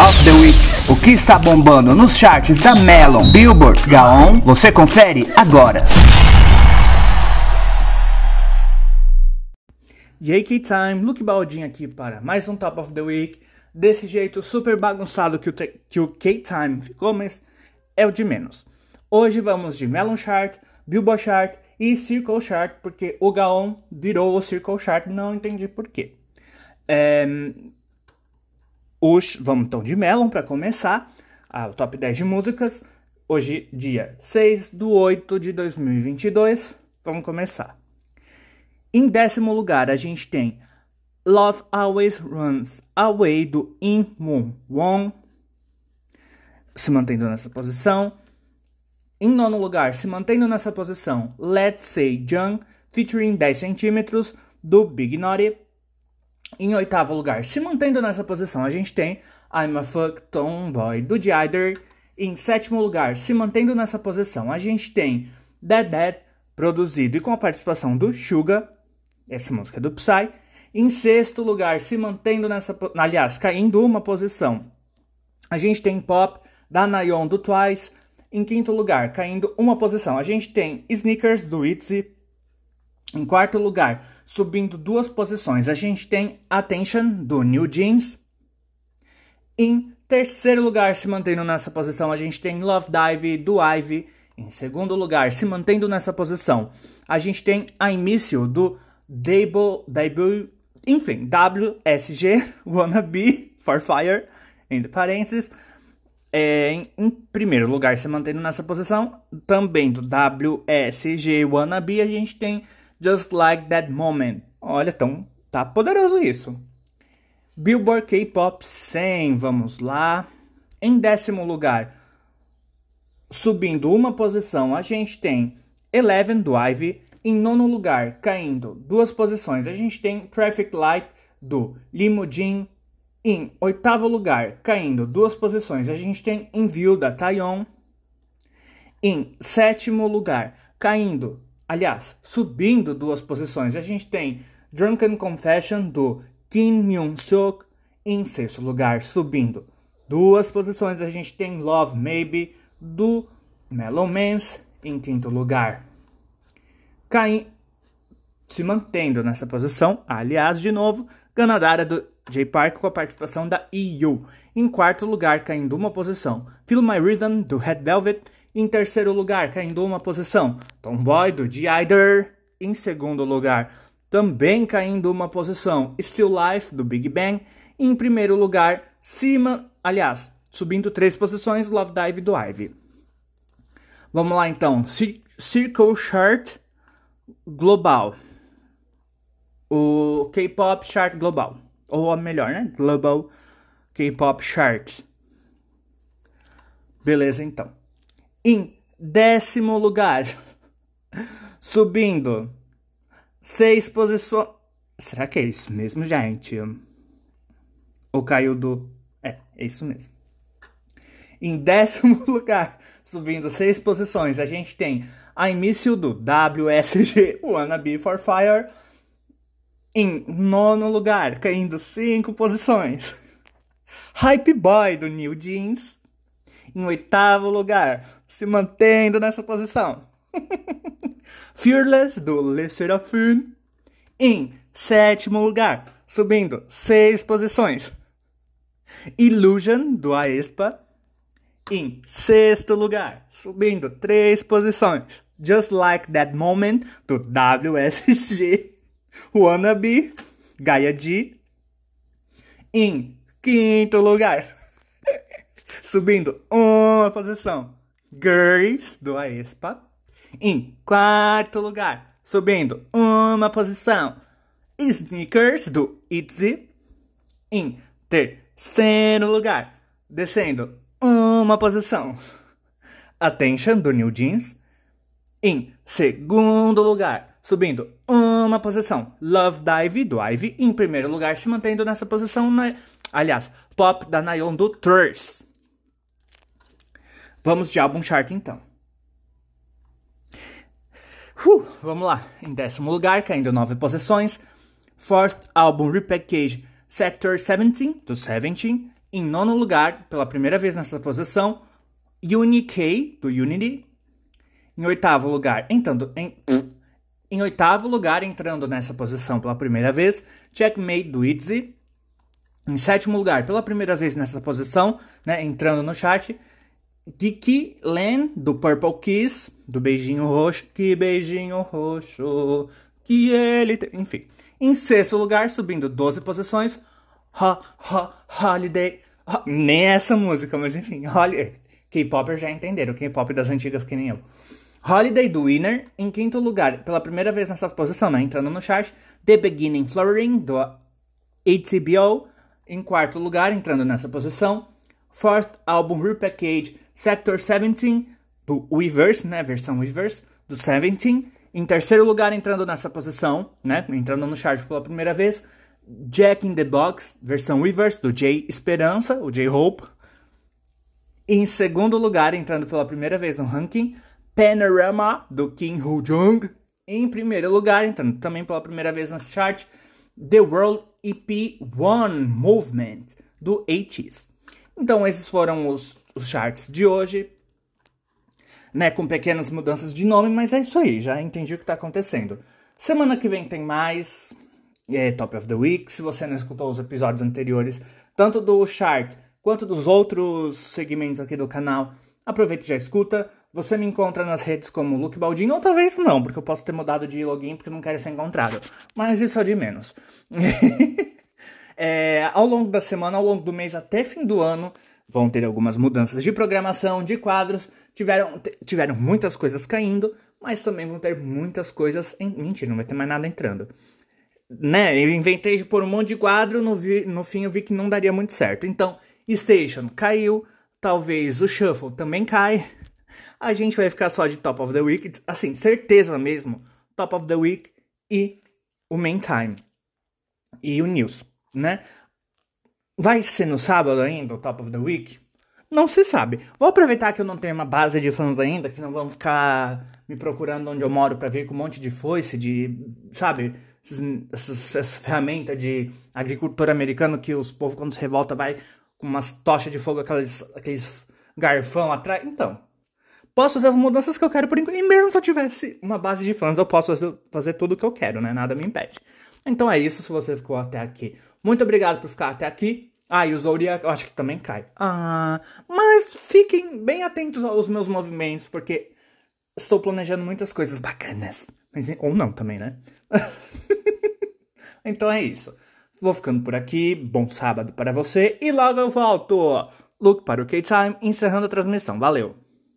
of the Week. O que está bombando nos charts da Melon, Billboard, Gaon, você confere agora. E aí, K-Time, Luke Baldin aqui para mais um Top of the Week. Desse jeito super bagunçado que o, que o K-Time ficou, mas é o de menos. Hoje vamos de Melon Chart, Billboard Chart e Circle Chart, porque o Gaon virou o Circle Chart, não entendi porquê. É, os, vamos então de Melon para começar, o top 10 de músicas. Hoje, dia 6 do 8 de 2022. Vamos começar. Em décimo lugar, a gente tem Love Always Runs Away do In Moon Wong, se mantendo nessa posição. Em nono lugar, se mantendo nessa posição, Let's Say Young, featuring 10 centímetros do Big Naughty. Em oitavo lugar, se mantendo nessa posição, a gente tem I'm a Fuck Tomboy do Jider. Em sétimo lugar, se mantendo nessa posição, a gente tem Dead Dead, produzido e com a participação do Suga, essa música é do Psy. Em sexto lugar, se mantendo nessa. Aliás, caindo uma posição, a gente tem Pop da Nayon do Twice. Em quinto lugar, caindo uma posição, a gente tem Sneakers do ITZY. Em quarto lugar, subindo duas posições, a gente tem Attention do New Jeans. Em terceiro lugar, se mantendo nessa posição, a gente tem Love Dive do Ivy. Em segundo lugar, se mantendo nessa posição, a gente tem I Miss You do Dable, Dable, enfim, WSG Wannabe for Fire, entre parênteses. É, em, em, primeiro lugar, se mantendo nessa posição, também do WSG Wannabe, a gente tem Just Like That Moment. Olha, tão, tá poderoso isso. Billboard K-Pop 100, vamos lá. Em décimo lugar, subindo uma posição, a gente tem Eleven do Ivy. Em nono lugar, caindo duas posições, a gente tem Traffic Light do Limujin. Em oitavo lugar, caindo duas posições, a gente tem In View da Taeyeon. Em sétimo lugar, caindo aliás, subindo duas posições, a gente tem Drunken Confession do Kim Myung-suk. Em sexto lugar, subindo duas posições, a gente tem Love Maybe do Mellow Mans. Em quinto lugar, cai... se mantendo nessa posição, aliás, de novo, Ganadara do J Park com a participação da EU. Em quarto lugar, caindo uma posição, Feel My Rhythm do Red Velvet. Em terceiro lugar, caindo uma posição, Tomboy do G-Ider. Em segundo lugar, também caindo uma posição, Still Life do Big Bang. Em primeiro lugar, cima, aliás, subindo três posições, Love Dive do Ivy. Vamos lá então, Circle Chart Global. O K-Pop Chart Global. Ou melhor, né? Global K-Pop Chart. Beleza, então. Em décimo lugar, subindo seis posições. Será que é isso mesmo, gente? Ou caiu do. É, é isso mesmo. Em décimo lugar, subindo seis posições, a gente tem a início do WSG Wanna Be for Fire. Em nono lugar, caindo cinco posições, Hype Boy do New Jeans. Em oitavo lugar, se mantendo nessa posição. Fearless do Le Seraphim. Em sétimo lugar, subindo seis posições. Illusion do Aespa. Em sexto lugar, subindo três posições. Just Like That Moment do WSG. Wannabe, Gaia G. Em quinto lugar, subindo uma posição. Girls do Aespa. Em quarto lugar, subindo uma posição. Sneakers do ITZY. Em terceiro lugar, descendo uma posição. Attention do New Jeans. Em segundo lugar, subindo uma posição. Love Dive do Ivy. Em primeiro lugar, se mantendo nessa posição. Na... Aliás, Pop da Nayon do Thirst. Vamos de álbum chart então. Uh, vamos lá. Em décimo lugar, caindo nove posições. Fourth álbum Repackage Sector 17, do 17. Em nono lugar, pela primeira vez nessa posição, Uni-K, do Unity. Em oitavo lugar, entrando em, em oitavo lugar, entrando nessa posição pela primeira vez, Checkmate, do Itzy. Em sétimo lugar, pela primeira vez nessa posição, né, entrando no chart, Kiki Len, do Purple Kiss, do Beijinho Roxo. Que beijinho roxo, que ele tem. Enfim. Em sexto lugar, subindo 12 posições, ha, ha, Holiday. Ha, nem essa música, mas enfim, Holiday. K-popers já entenderam, K-pop das antigas que nem eu. Holiday do Winner, em quinto lugar, pela primeira vez nessa posição, né, entrando no chart, The Beginning Flowering, do ATBO, em quarto lugar, entrando nessa posição, Fourth Album Repackage, Sector 17, do Weverse, né, versão Weverse, do 17, em terceiro lugar, entrando nessa posição, né, entrando no chart pela primeira vez, Jack in the Box, versão Weverse, do J Esperança, o J Hope, em segundo lugar, entrando pela primeira vez no ranking, Panorama, do Kim Ho Jung. Em primeiro lugar, entrando também pela primeira vez nesse chart, The World EP One Movement, do ATEEZ. Então, esses foram os, os charts de hoje, né? Com pequenas mudanças de nome, mas é isso aí, já entendi o que está acontecendo. Semana que vem tem mais é, Top of the Week. Se você não escutou os episódios anteriores, tanto do chart quanto dos outros segmentos aqui do canal, aproveita e já escuta. Você me encontra nas redes como Luke Baldinho, ou talvez não, porque eu posso ter mudado de login porque não quero ser encontrado. Mas isso é de menos. é, ao longo da semana, ao longo do mês, até fim do ano, vão ter algumas mudanças de programação, de quadros. Tiveram, tiveram muitas coisas caindo, mas também vão ter muitas coisas. Em... Mentira, não vai ter mais nada entrando. Né? Eu inventei de pôr um monte de quadro, no, vi... no fim eu vi que não daria muito certo. Então, Station caiu, talvez o Shuffle também cai. A gente vai ficar só de Top of the Week, assim, certeza mesmo, Top of the Week e o Main Time e o News, né? Vai ser no sábado ainda o Top of the Week? Não se sabe. Vou aproveitar que eu não tenho uma base de fãs ainda, que não vão ficar me procurando onde eu moro para vir com um monte de foice, de, sabe, essas, essas ferramentas de agricultor americano que os povos quando se revolta vai com umas tochas de fogo, aqueles, aqueles garfão atrás. Então, posso fazer as mudanças que eu quero por enquanto. E mesmo se eu tivesse uma base de fãs, eu posso fazer tudo o que eu quero, né? Nada me impede. Então é isso, se você ficou até aqui. Muito obrigado por ficar até aqui. Ah, e o Zodiac eu acho que também cai. Ah, mas fiquem bem atentos aos meus movimentos, porque estou planejando muitas coisas bacanas. Mas, ou não também, né? então é isso. Vou ficando por aqui. Bom sábado para você e logo eu volto. Look para o K-Time, encerrando a transmissão. Valeu!